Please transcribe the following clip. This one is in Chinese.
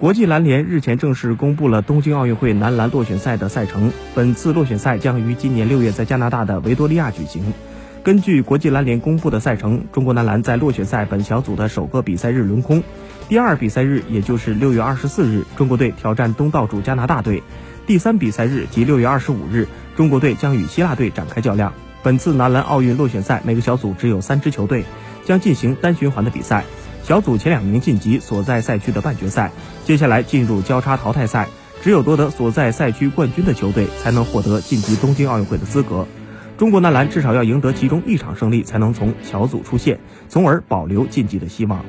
国际篮联日前正式公布了东京奥运会男篮落选赛的赛程。本次落选赛将于今年六月在加拿大的维多利亚举行。根据国际篮联公布的赛程，中国男篮在落选赛本小组的首个比赛日轮空，第二比赛日也就是六月二十四日，中国队挑战东道主加拿大队；第三比赛日即六月二十五日，中国队将与希腊队展开较量。本次男篮奥运落选赛，每个小组只有三支球队，将进行单循环的比赛。小组前两名晋级所在赛区的半决赛，接下来进入交叉淘汰赛，只有夺得所在赛区冠军的球队才能获得晋级东京奥运会的资格。中国男篮至少要赢得其中一场胜利，才能从小组出线，从而保留晋级的希望。